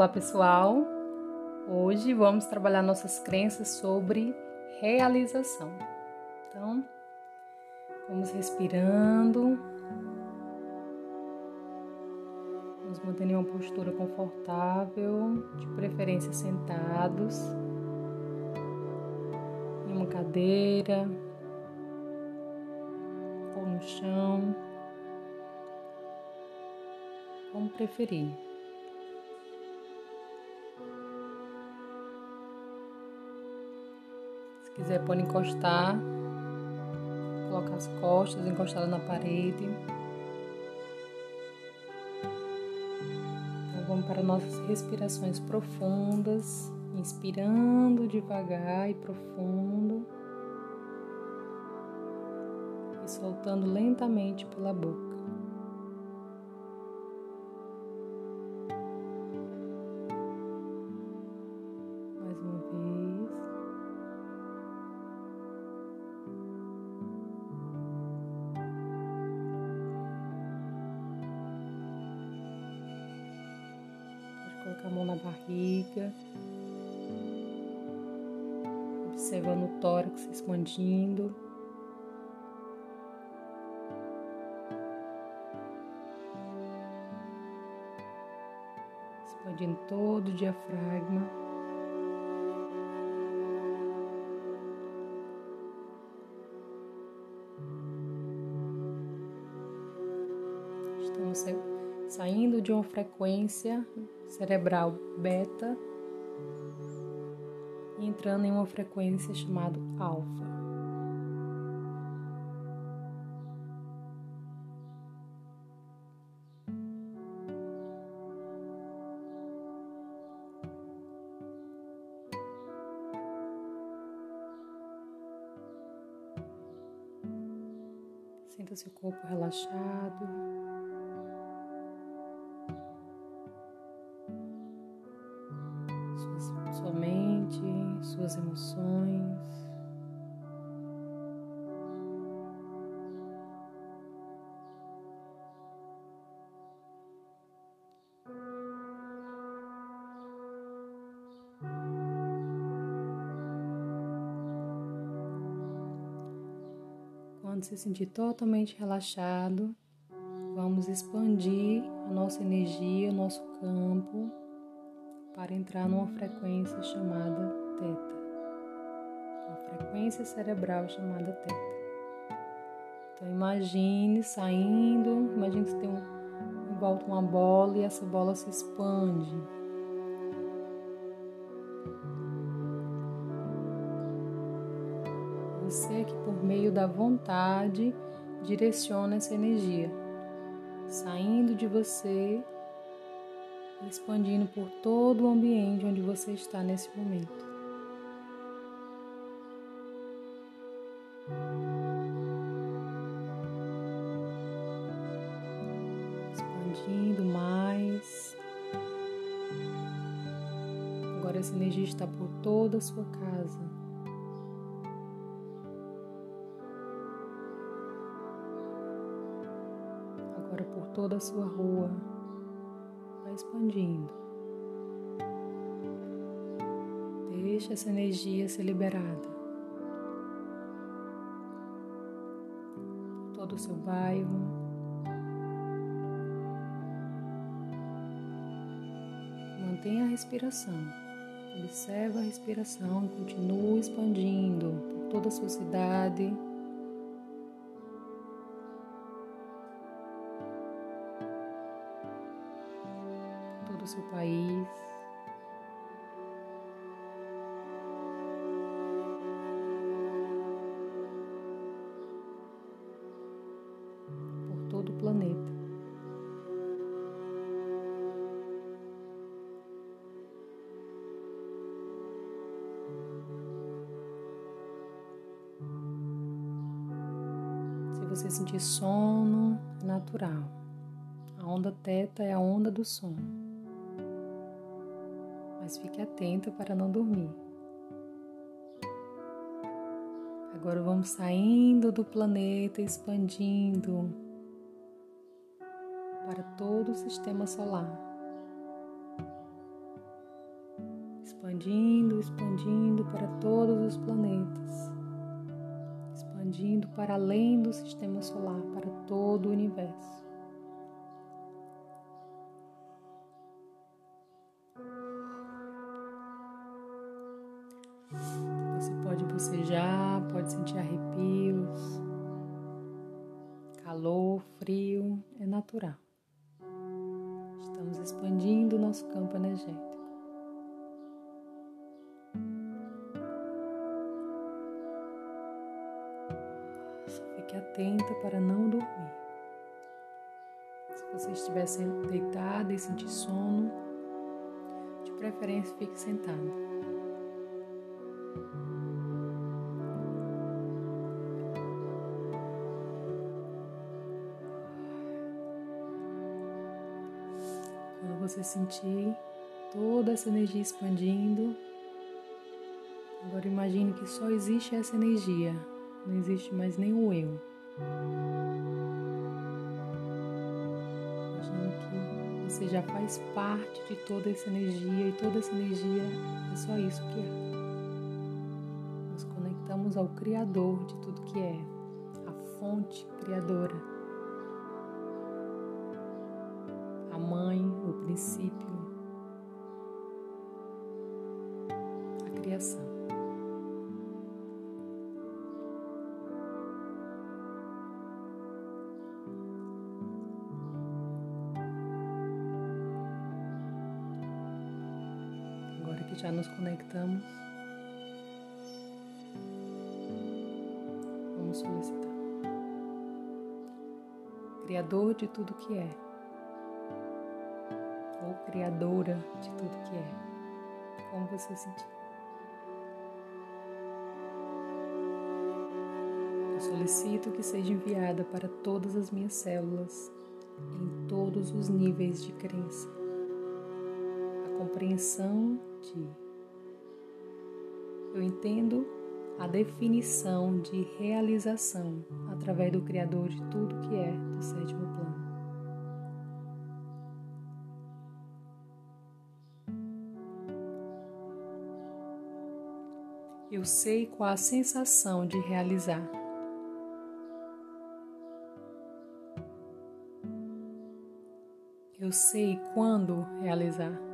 Olá pessoal! Hoje vamos trabalhar nossas crenças sobre realização. Então, vamos respirando, vamos manter uma postura confortável, de preferência sentados, em uma cadeira ou no chão, como preferir. Quiser, pode encostar, colocar as costas encostadas na parede. Então, vamos para nossas respirações profundas, inspirando devagar e profundo e soltando lentamente pela boca. Colocar a mão na barriga, observando o tórax expandindo. Expandindo todo o diafragma. Estamos saindo de uma frequência cerebral beta e entrando em uma frequência chamada alfa. Sinta seu corpo relaxado. Quando se sentir totalmente relaxado, vamos expandir a nossa energia, o nosso campo, para entrar numa frequência chamada teta, uma frequência cerebral chamada teta. Então imagine saindo, imagine que tem um, em volta uma bola e essa bola se expande. Que por meio da vontade direciona essa energia, saindo de você e expandindo por todo o ambiente onde você está nesse momento. Expandindo mais. Agora essa energia está por toda a sua casa. Toda a sua rua. Vai expandindo. Deixa essa energia ser liberada. todo o seu bairro. Mantenha a respiração. Observe a respiração continue expandindo por toda a sua cidade. Seu país. todo o planeta. Se você sentir sono, é natural. A onda teta é a onda do sono. Mas fique atenta para não dormir. Agora vamos saindo do planeta, expandindo para todo o sistema solar. expandindo, expandindo para todos os planetas, expandindo para além do sistema solar, para todo o universo. Frio, é natural. Estamos expandindo o nosso campo energético. Fique atenta para não dormir. Se você estiver deitada e sentir sono, de preferência fique sentado. Você sentir toda essa energia expandindo, agora imagine que só existe essa energia não existe mais o eu. Imagina que você já faz parte de toda essa energia e toda essa energia é só isso que é. Nos conectamos ao Criador de tudo que é, a fonte criadora, mãe, o princípio, a criação. já nos conectamos, vamos solicitar. Criador de tudo que é, Criadora de tudo que é, como você sentir. Eu solicito que seja enviada para todas as minhas células, em todos os níveis de crença, a compreensão de. Eu entendo a definição de realização através do Criador de tudo que é do sétimo plano. Eu sei qual a sensação de realizar. Eu sei quando realizar.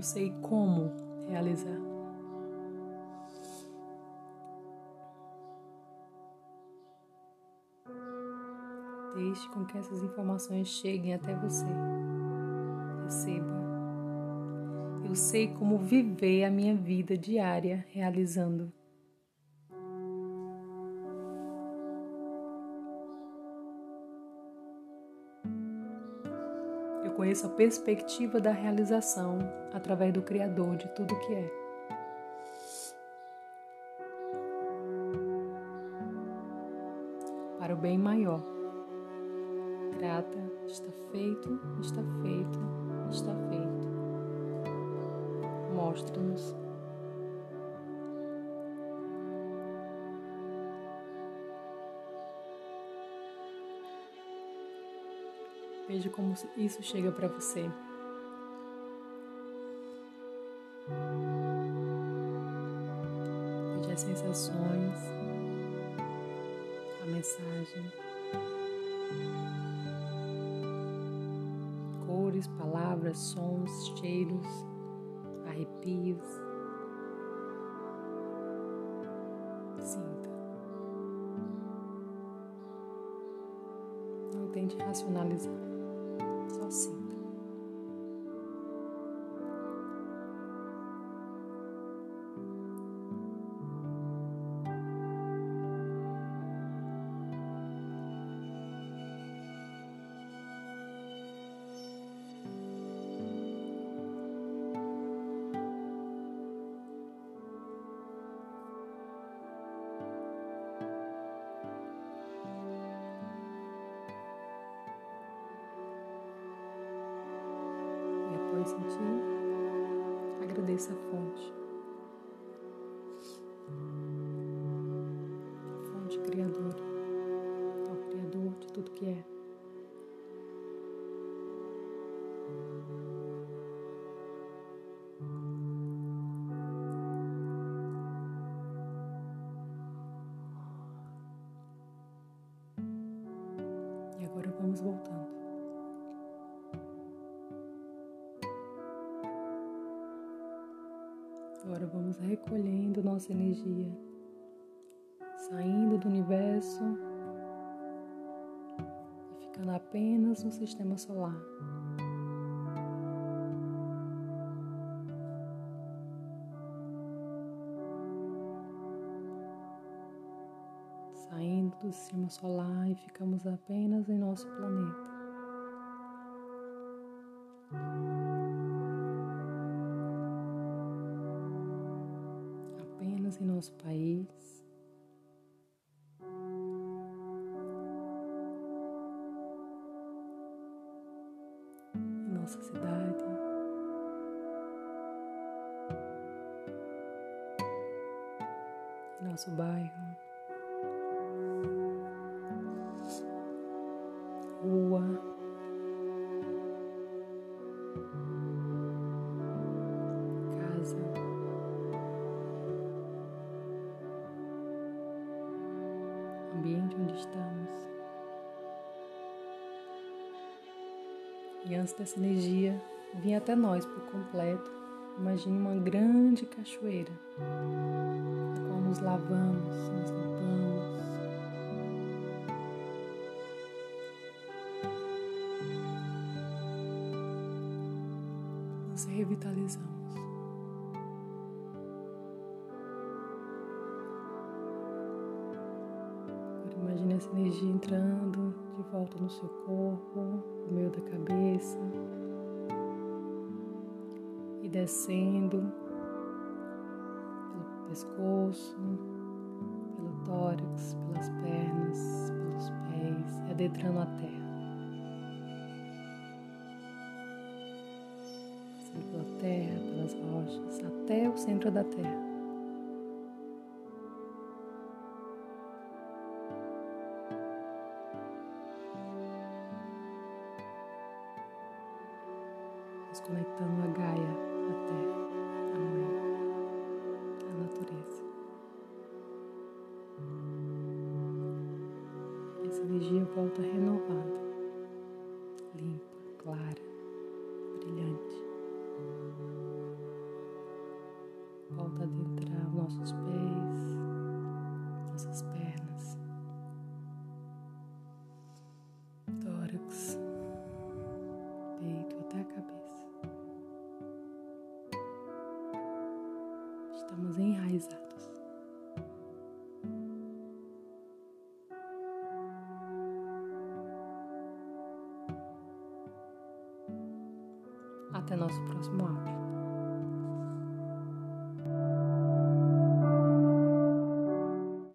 eu sei como realizar. Deixe com que essas informações cheguem até você. Receba. Eu sei como viver a minha vida diária realizando. conheço a perspectiva da realização através do Criador de tudo que é. Para o bem maior. Grata, está feito, está feito, está feito. Mostra-nos Veja como isso chega para você. Veja as sensações, a mensagem, cores, palavras, sons, cheiros, arrepios. Sinta. Não tente racionalizar assim. vai dessa fonte. A fonte criadora, é ao Criador de tudo que é. E agora vamos voltando. Agora vamos recolhendo nossa energia, saindo do universo e ficando apenas no sistema solar. Saindo do sistema solar e ficamos apenas em nosso planeta. Em nosso país. Em nossa cidade. Em nosso bairro. Estamos. E antes dessa energia vir até nós por completo, imagine uma grande cachoeira, na qual nos lavamos, nos limpamos. Nos revitalizamos. Energia entrando de volta no seu corpo, no meio da cabeça e descendo pelo pescoço, pelo tórax, pelas pernas, pelos pés e adentrando a terra. Passando pela terra, pelas rochas, até o centro da terra. Energia volta renovada, limpa, clara, brilhante. Volta a adentrar nossos pés, nossas pernas, tórax, peito até a cabeça. estamos enraizados. Até nosso próximo áudio.